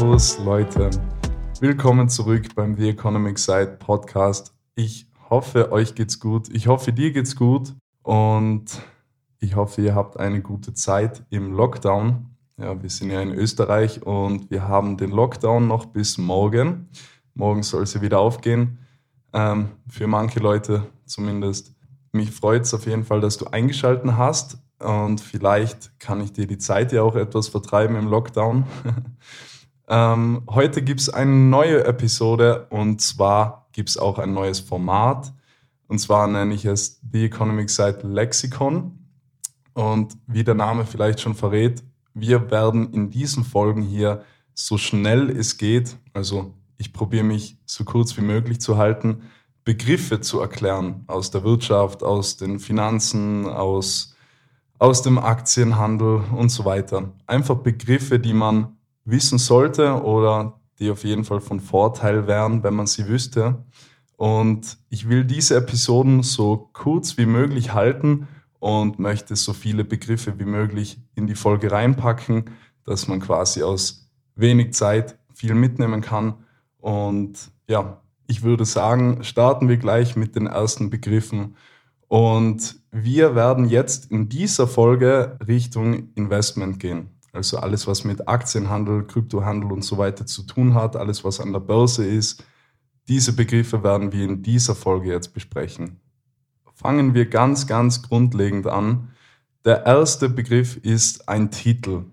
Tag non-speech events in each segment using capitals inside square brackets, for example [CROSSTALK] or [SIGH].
Servus Leute, willkommen zurück beim The Economic Side Podcast. Ich hoffe, euch geht's gut. Ich hoffe, dir geht's gut und ich hoffe, ihr habt eine gute Zeit im Lockdown. Ja, wir sind ja in Österreich und wir haben den Lockdown noch bis morgen. Morgen soll sie wieder aufgehen. Ähm, für manche Leute zumindest. Mich freut es auf jeden Fall, dass du eingeschalten hast und vielleicht kann ich dir die Zeit ja auch etwas vertreiben im Lockdown. [LAUGHS] ähm, heute gibt es eine neue Episode und zwar gibt es auch ein neues Format. Und zwar nenne ich es The Economic Site Lexicon. Und wie der Name vielleicht schon verrät, wir werden in diesen Folgen hier so schnell es geht, also ich probiere mich so kurz wie möglich zu halten, Begriffe zu erklären aus der Wirtschaft, aus den Finanzen, aus aus dem Aktienhandel und so weiter. Einfach Begriffe, die man wissen sollte oder die auf jeden Fall von Vorteil wären, wenn man sie wüsste. Und ich will diese Episoden so kurz wie möglich halten und möchte so viele Begriffe wie möglich in die Folge reinpacken, dass man quasi aus wenig Zeit viel mitnehmen kann. Und ja, ich würde sagen, starten wir gleich mit den ersten Begriffen. Und wir werden jetzt in dieser Folge Richtung Investment gehen. Also alles, was mit Aktienhandel, Kryptohandel und so weiter zu tun hat, alles, was an der Börse ist. Diese Begriffe werden wir in dieser Folge jetzt besprechen. Fangen wir ganz, ganz grundlegend an. Der erste Begriff ist ein Titel.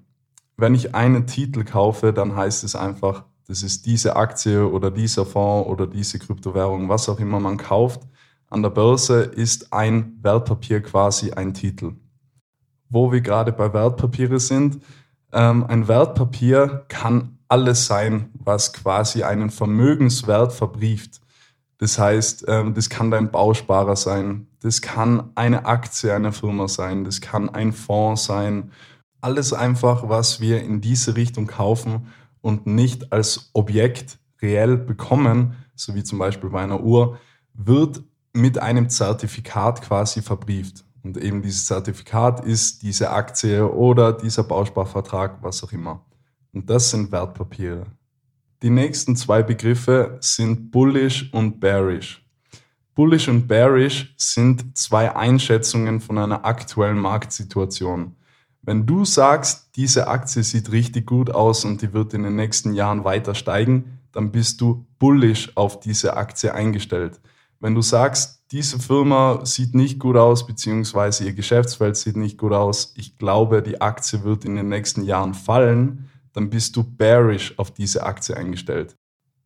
Wenn ich einen Titel kaufe, dann heißt es einfach, das ist diese Aktie oder dieser Fonds oder diese Kryptowährung, was auch immer man kauft an der Börse ist ein Wertpapier quasi ein Titel. Wo wir gerade bei Wertpapiere sind, ähm, ein Wertpapier kann alles sein, was quasi einen Vermögenswert verbrieft. Das heißt, ähm, das kann dein Bausparer sein, das kann eine Aktie einer Firma sein, das kann ein Fonds sein. Alles einfach, was wir in diese Richtung kaufen und nicht als Objekt reell bekommen, so wie zum Beispiel bei einer Uhr, wird mit einem Zertifikat quasi verbrieft. Und eben dieses Zertifikat ist diese Aktie oder dieser Bausparvertrag, was auch immer. Und das sind Wertpapiere. Die nächsten zwei Begriffe sind bullish und bearish. Bullish und bearish sind zwei Einschätzungen von einer aktuellen Marktsituation. Wenn du sagst, diese Aktie sieht richtig gut aus und die wird in den nächsten Jahren weiter steigen, dann bist du bullish auf diese Aktie eingestellt. Wenn du sagst, diese Firma sieht nicht gut aus, beziehungsweise ihr Geschäftsfeld sieht nicht gut aus, ich glaube, die Aktie wird in den nächsten Jahren fallen, dann bist du bearish auf diese Aktie eingestellt.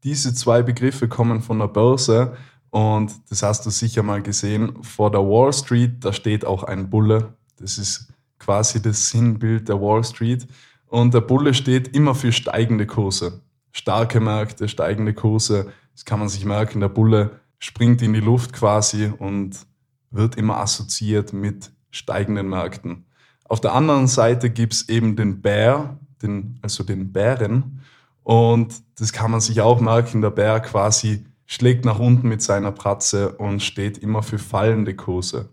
Diese zwei Begriffe kommen von der Börse und das hast du sicher mal gesehen. Vor der Wall Street, da steht auch ein Bulle. Das ist quasi das Sinnbild der Wall Street. Und der Bulle steht immer für steigende Kurse. Starke Märkte, steigende Kurse. Das kann man sich merken. Der Bulle springt in die Luft quasi und wird immer assoziiert mit steigenden Märkten. Auf der anderen Seite gibt es eben den Bär, den, also den Bären. Und das kann man sich auch merken, der Bär quasi schlägt nach unten mit seiner Pratze und steht immer für fallende Kurse.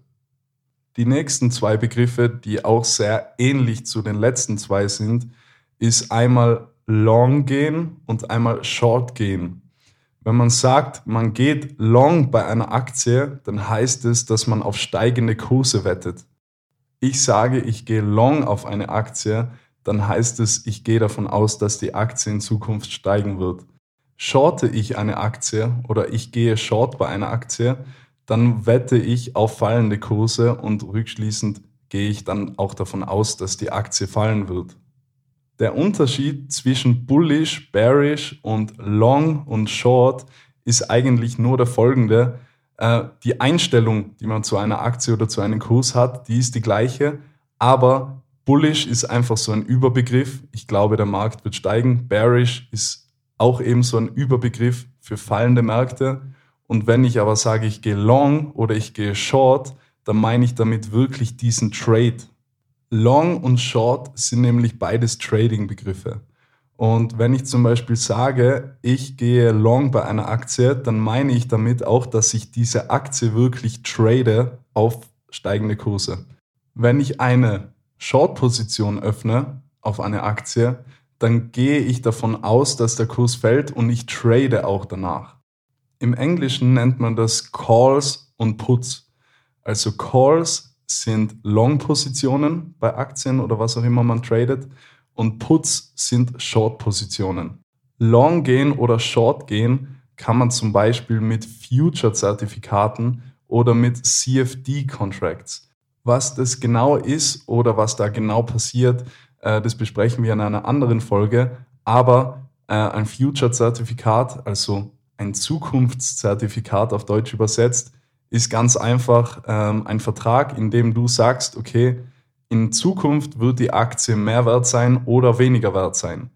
Die nächsten zwei Begriffe, die auch sehr ähnlich zu den letzten zwei sind, ist einmal Long gehen und einmal Short gehen. Wenn man sagt, man geht long bei einer Aktie, dann heißt es, dass man auf steigende Kurse wettet. Ich sage, ich gehe long auf eine Aktie, dann heißt es, ich gehe davon aus, dass die Aktie in Zukunft steigen wird. Shorte ich eine Aktie oder ich gehe short bei einer Aktie, dann wette ich auf fallende Kurse und rückschließend gehe ich dann auch davon aus, dass die Aktie fallen wird. Der Unterschied zwischen bullish, bearish und long und short ist eigentlich nur der folgende. Äh, die Einstellung, die man zu einer Aktie oder zu einem Kurs hat, die ist die gleiche, aber bullish ist einfach so ein Überbegriff. Ich glaube, der Markt wird steigen. Bearish ist auch eben so ein Überbegriff für fallende Märkte. Und wenn ich aber sage, ich gehe long oder ich gehe short, dann meine ich damit wirklich diesen Trade. Long und Short sind nämlich beides Trading-Begriffe. Und wenn ich zum Beispiel sage, ich gehe long bei einer Aktie, dann meine ich damit auch, dass ich diese Aktie wirklich trade auf steigende Kurse. Wenn ich eine Short-Position öffne auf eine Aktie, dann gehe ich davon aus, dass der Kurs fällt und ich trade auch danach. Im Englischen nennt man das Calls und Puts. Also Calls sind Long-Positionen bei Aktien oder was auch immer man tradet und Puts sind Short-Positionen. Long gehen oder Short gehen kann man zum Beispiel mit Future-Zertifikaten oder mit CFD-Contracts. Was das genau ist oder was da genau passiert, äh, das besprechen wir in einer anderen Folge. Aber äh, ein Future-Zertifikat, also ein Zukunftszertifikat auf Deutsch übersetzt, ist ganz einfach ähm, ein Vertrag, in dem du sagst, okay, in Zukunft wird die Aktie mehr wert sein oder weniger wert sein.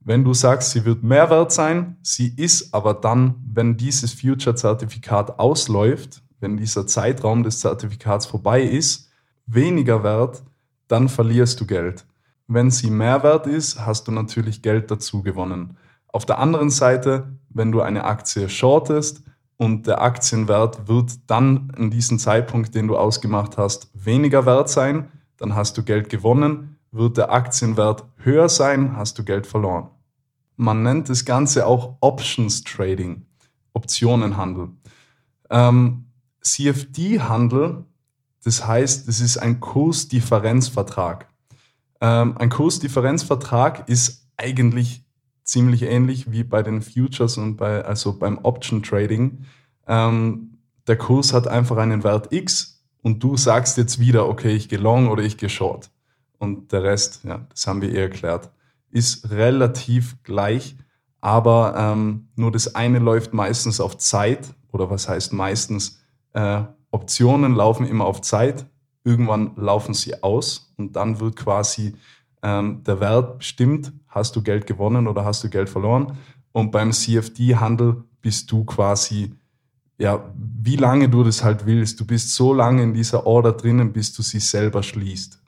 Wenn du sagst, sie wird mehr wert sein, sie ist aber dann, wenn dieses Future-Zertifikat ausläuft, wenn dieser Zeitraum des Zertifikats vorbei ist, weniger wert, dann verlierst du Geld. Wenn sie mehr wert ist, hast du natürlich Geld dazu gewonnen. Auf der anderen Seite, wenn du eine Aktie shortest und der Aktienwert wird dann in diesem Zeitpunkt, den du ausgemacht hast, weniger wert sein, dann hast du Geld gewonnen. Wird der Aktienwert höher sein, hast du Geld verloren. Man nennt das Ganze auch Options Trading, Optionenhandel. Ähm, CFD-Handel, das heißt, es ist ein Kursdifferenzvertrag. Ähm, ein Kursdifferenzvertrag ist eigentlich ziemlich ähnlich wie bei den Futures und bei, also beim Option Trading. Ähm, der Kurs hat einfach einen Wert X und du sagst jetzt wieder, okay, ich gehe long oder ich gehe short. Und der Rest, ja, das haben wir eh erklärt, ist relativ gleich, aber ähm, nur das eine läuft meistens auf Zeit oder was heißt meistens, äh, Optionen laufen immer auf Zeit, irgendwann laufen sie aus und dann wird quasi ähm, der Wert bestimmt, hast du Geld gewonnen oder hast du Geld verloren. Und beim CFD-Handel bist du quasi, ja, wie lange du das halt willst. Du bist so lange in dieser Order drinnen, bis du sie selber schließt.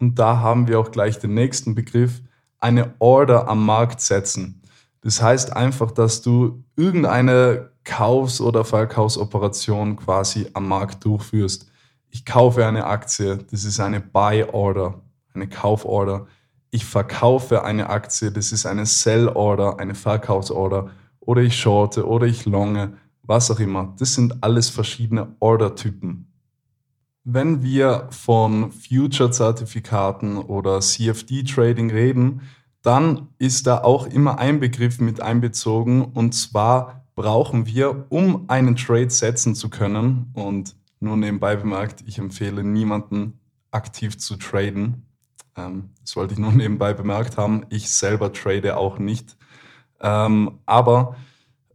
Und da haben wir auch gleich den nächsten Begriff, eine Order am Markt setzen. Das heißt einfach, dass du irgendeine Kaufs- oder Verkaufsoperation quasi am Markt durchführst. Ich kaufe eine Aktie, das ist eine Buy Order, eine Kauforder ich verkaufe eine Aktie, das ist eine Sell-Order, eine Verkaufsorder oder ich shorte oder ich longe, was auch immer. Das sind alles verschiedene Order-Typen. Wenn wir von Future-Zertifikaten oder CFD-Trading reden, dann ist da auch immer ein Begriff mit einbezogen und zwar brauchen wir, um einen Trade setzen zu können und nur nebenbei bemerkt, ich empfehle niemanden aktiv zu traden, ähm, das wollte ich nur [LAUGHS] nebenbei bemerkt haben. Ich selber trade auch nicht. Ähm, aber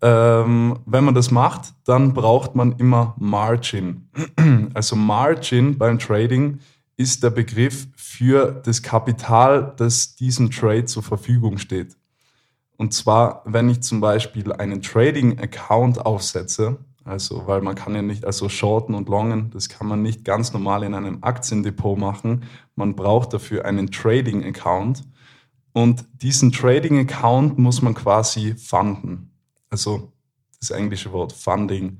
ähm, wenn man das macht, dann braucht man immer Margin. [CLEARS THROAT] Also Margin beim Trading ist der Begriff für das Kapital, das diesem Trade zur Verfügung steht. Und zwar, wenn ich zum Beispiel einen Trading-Account aufsetze, also, weil man kann ja nicht, also shorten und longen, das kann man nicht ganz normal in einem Aktiendepot machen. Man braucht dafür einen Trading-Account. Und diesen Trading-Account muss man quasi funden. Also, das englische Wort Funding.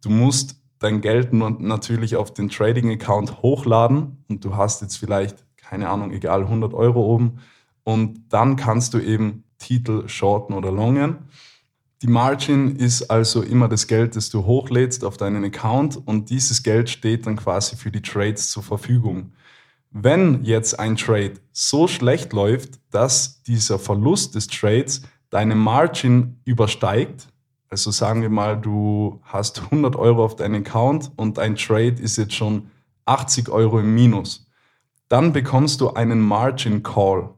Du musst dein Geld natürlich auf den Trading-Account hochladen und du hast jetzt vielleicht, keine Ahnung, egal 100 Euro oben. Und dann kannst du eben Titel shorten oder longen. Die Margin ist also immer das Geld, das du hochlädst auf deinen Account und dieses Geld steht dann quasi für die Trades zur Verfügung. Wenn jetzt ein Trade so schlecht läuft, dass dieser Verlust des Trades deine Margin übersteigt, also sagen wir mal, du hast 100 Euro auf deinen Account und dein Trade ist jetzt schon 80 Euro im Minus, dann bekommst du einen Margin Call.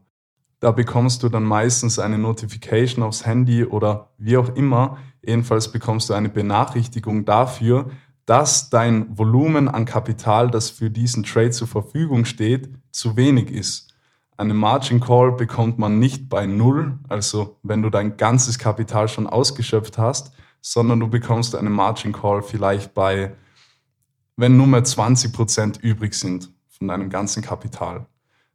Da bekommst du dann meistens eine Notification aufs Handy oder wie auch immer. Jedenfalls bekommst du eine Benachrichtigung dafür, dass dein Volumen an Kapital, das für diesen Trade zur Verfügung steht, zu wenig ist. Eine Margin Call bekommt man nicht bei Null, also wenn du dein ganzes Kapital schon ausgeschöpft hast, sondern du bekommst eine Margin Call vielleicht bei, wenn nur mehr 20 Prozent übrig sind von deinem ganzen Kapital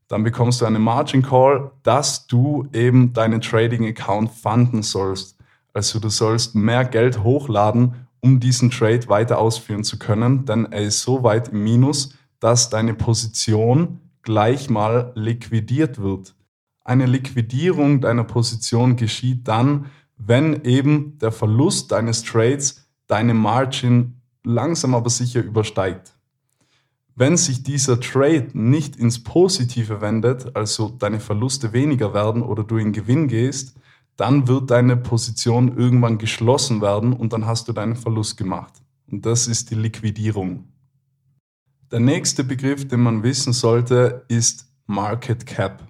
dann bekommst du eine Margin Call, dass du eben deinen Trading Account funden sollst. Also du sollst mehr Geld hochladen, um diesen Trade weiter ausführen zu können, denn er ist so weit im Minus, dass deine Position gleich mal liquidiert wird. Eine Liquidierung deiner Position geschieht dann, wenn eben der Verlust deines Trades deine Margin langsam aber sicher übersteigt. Wenn sich dieser Trade nicht ins Positive wendet, also deine Verluste weniger werden oder du in Gewinn gehst, dann wird deine Position irgendwann geschlossen werden und dann hast du deinen Verlust gemacht. Und das ist die Liquidierung. Der nächste Begriff, den man wissen sollte, ist Market Cap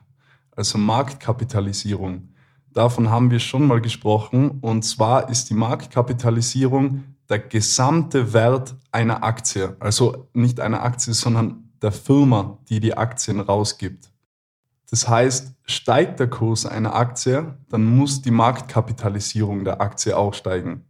also Marktkapitalisierung. Davon haben wir schon mal gesprochen. Und zwar ist die Marktkapitalisierung der gesamte Wert einer Aktie. Also nicht einer Aktie, sondern der Firma, die die Aktien rausgibt. Das heißt, steigt der Kurs einer Aktie, dann muss die Marktkapitalisierung der Aktie auch steigen.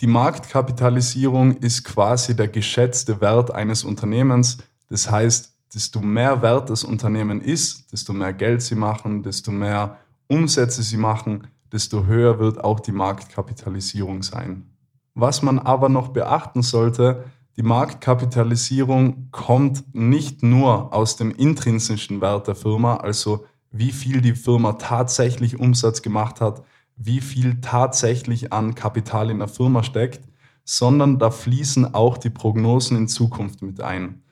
Die Marktkapitalisierung ist quasi der geschätzte Wert eines Unternehmens. Das heißt, desto mehr wert das Unternehmen ist, desto mehr Geld sie machen, desto mehr Umsätze sie machen, desto höher wird auch die Marktkapitalisierung sein. Was man aber noch beachten sollte, die Marktkapitalisierung kommt nicht nur aus dem intrinsischen Wert der Firma, also wie viel die Firma tatsächlich Umsatz gemacht hat, wie viel tatsächlich an Kapital in der Firma steckt, sondern da fließen auch die Prognosen in Zukunft mit ein.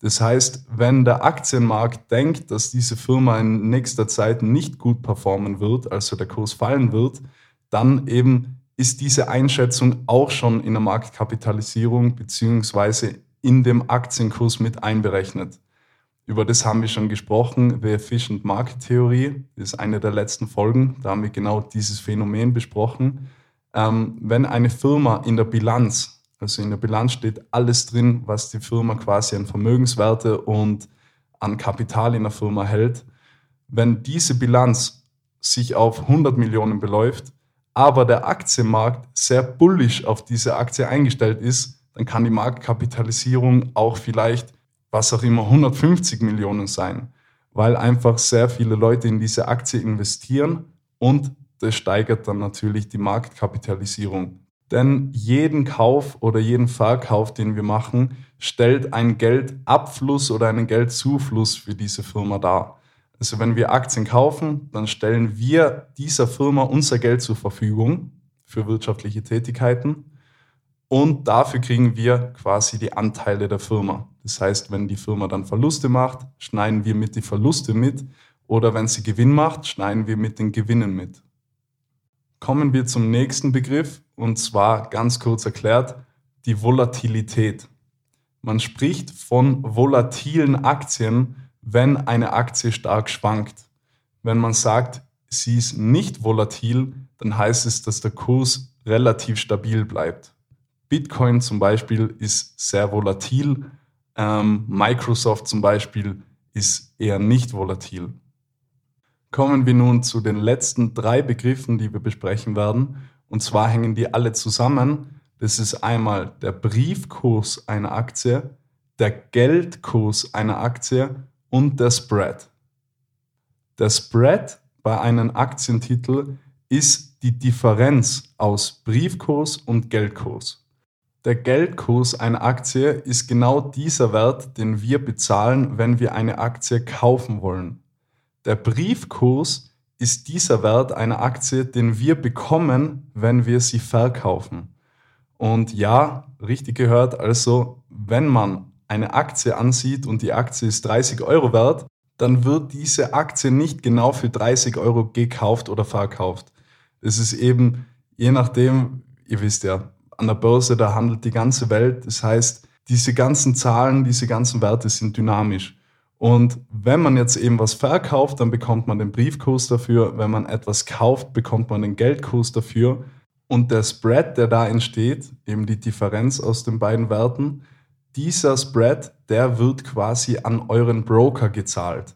Das heißt, wenn der Aktienmarkt denkt, dass diese Firma in nächster Zeit nicht gut performen wird, also der Kurs fallen wird, dann eben ist diese Einschätzung auch schon in der Marktkapitalisierung beziehungsweise in dem Aktienkurs mit einberechnet. Über das haben wir schon gesprochen. The Efficient Market Theory ist eine der letzten Folgen. Da haben wir genau dieses Phänomen besprochen. Ähm, wenn eine Firma in der Bilanz also in der Bilanz steht alles drin, was die Firma quasi an Vermögenswerte und an Kapital in der Firma hält. Wenn diese Bilanz sich auf 100 Millionen beläuft, aber der Aktienmarkt sehr bullish auf diese Aktie eingestellt ist, dann kann die Marktkapitalisierung auch vielleicht, was auch immer, 150 Millionen sein, weil einfach sehr viele Leute in diese Aktie investieren und das steigert dann natürlich die Marktkapitalisierung. Denn jeden Kauf oder jeden Verkauf, den wir machen, stellt einen Geldabfluss oder einen Geldzufluss für diese Firma dar. Also wenn wir Aktien kaufen, dann stellen wir dieser Firma unser Geld zur Verfügung für wirtschaftliche Tätigkeiten und dafür kriegen wir quasi die Anteile der Firma. Das heißt, wenn die Firma dann Verluste macht, schneiden wir mit die Verluste mit oder wenn sie Gewinn macht, schneiden wir mit den Gewinnen mit. Kommen wir zum nächsten Begriff und zwar ganz kurz erklärt die Volatilität. Man spricht von volatilen Aktien, wenn eine Aktie stark schwankt. Wenn man sagt, sie ist nicht volatil, dann heißt es, dass der Kurs relativ stabil bleibt. Bitcoin zum Beispiel ist sehr volatil, ähm, Microsoft zum Beispiel ist eher nicht volatil. Kommen wir nun zu den letzten drei Begriffen, die wir besprechen werden. Und zwar hängen die alle zusammen. Das ist einmal der Briefkurs einer Aktie, der Geldkurs einer Aktie und der Spread. Der Spread bei einem Aktientitel ist die Differenz aus Briefkurs und Geldkurs. Der Geldkurs einer Aktie ist genau dieser Wert, den wir bezahlen, wenn wir eine Aktie kaufen wollen. Der Briefkurs ist dieser Wert einer Aktie, den wir bekommen, wenn wir sie verkaufen. Und ja, richtig gehört, also wenn man eine Aktie ansieht und die Aktie ist 30 Euro wert, dann wird diese Aktie nicht genau für 30 Euro gekauft oder verkauft. Es ist eben, je nachdem, ihr wisst ja, an der Börse, da handelt die ganze Welt. Das heißt, diese ganzen Zahlen, diese ganzen Werte sind dynamisch. Und wenn man jetzt eben was verkauft, dann bekommt man den Briefkurs dafür. Wenn man etwas kauft, bekommt man den Geldkurs dafür. Und der Spread, der da entsteht, eben die Differenz aus den beiden Werten, dieser Spread, der wird quasi an euren Broker gezahlt.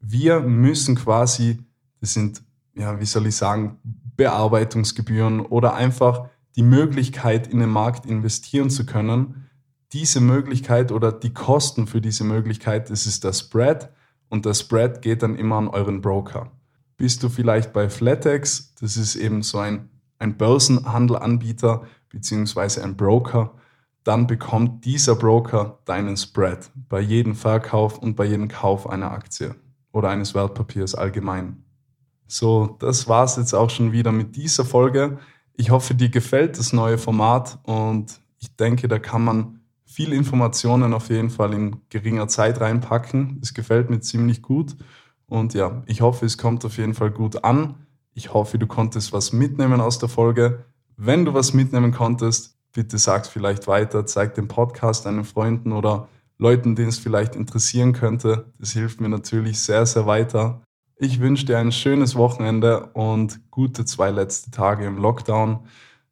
Wir müssen quasi, das sind, ja, wie soll ich sagen, Bearbeitungsgebühren oder einfach die Möglichkeit, in den Markt investieren zu können, diese Möglichkeit oder die Kosten für diese Möglichkeit, das ist der Spread und der Spread geht dann immer an euren Broker. Bist du vielleicht bei Flatex, das ist eben so ein, ein Börsenhandelanbieter beziehungsweise ein Broker, dann bekommt dieser Broker deinen Spread bei jedem Verkauf und bei jedem Kauf einer Aktie. oder eines Wertpapiers allgemein. So, das war's jetzt auch schon wieder mit dieser Folge. Ich hoffe, dir gefällt das neue Format und ich denke, da kann man viel Informationen auf jeden Fall in geringer Zeit reinpacken. Es gefällt mir ziemlich gut und ja, ich hoffe, es kommt auf jeden Fall gut an. Ich hoffe, du konntest was mitnehmen aus der Folge. Wenn du was mitnehmen konntest, bitte sag's vielleicht weiter, zeig den Podcast deinen Freunden oder Leuten, denen es vielleicht interessieren könnte. Das hilft mir natürlich sehr, sehr weiter. Ich wünsche dir ein schönes Wochenende und gute zwei letzte Tage im Lockdown.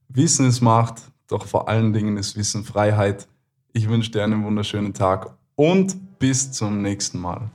Wissen ist Macht, doch vor allen Dingen ist Wissen Freiheit. Ich wünsche dir einen wunderschönen Tag und bis zum nächsten Mal.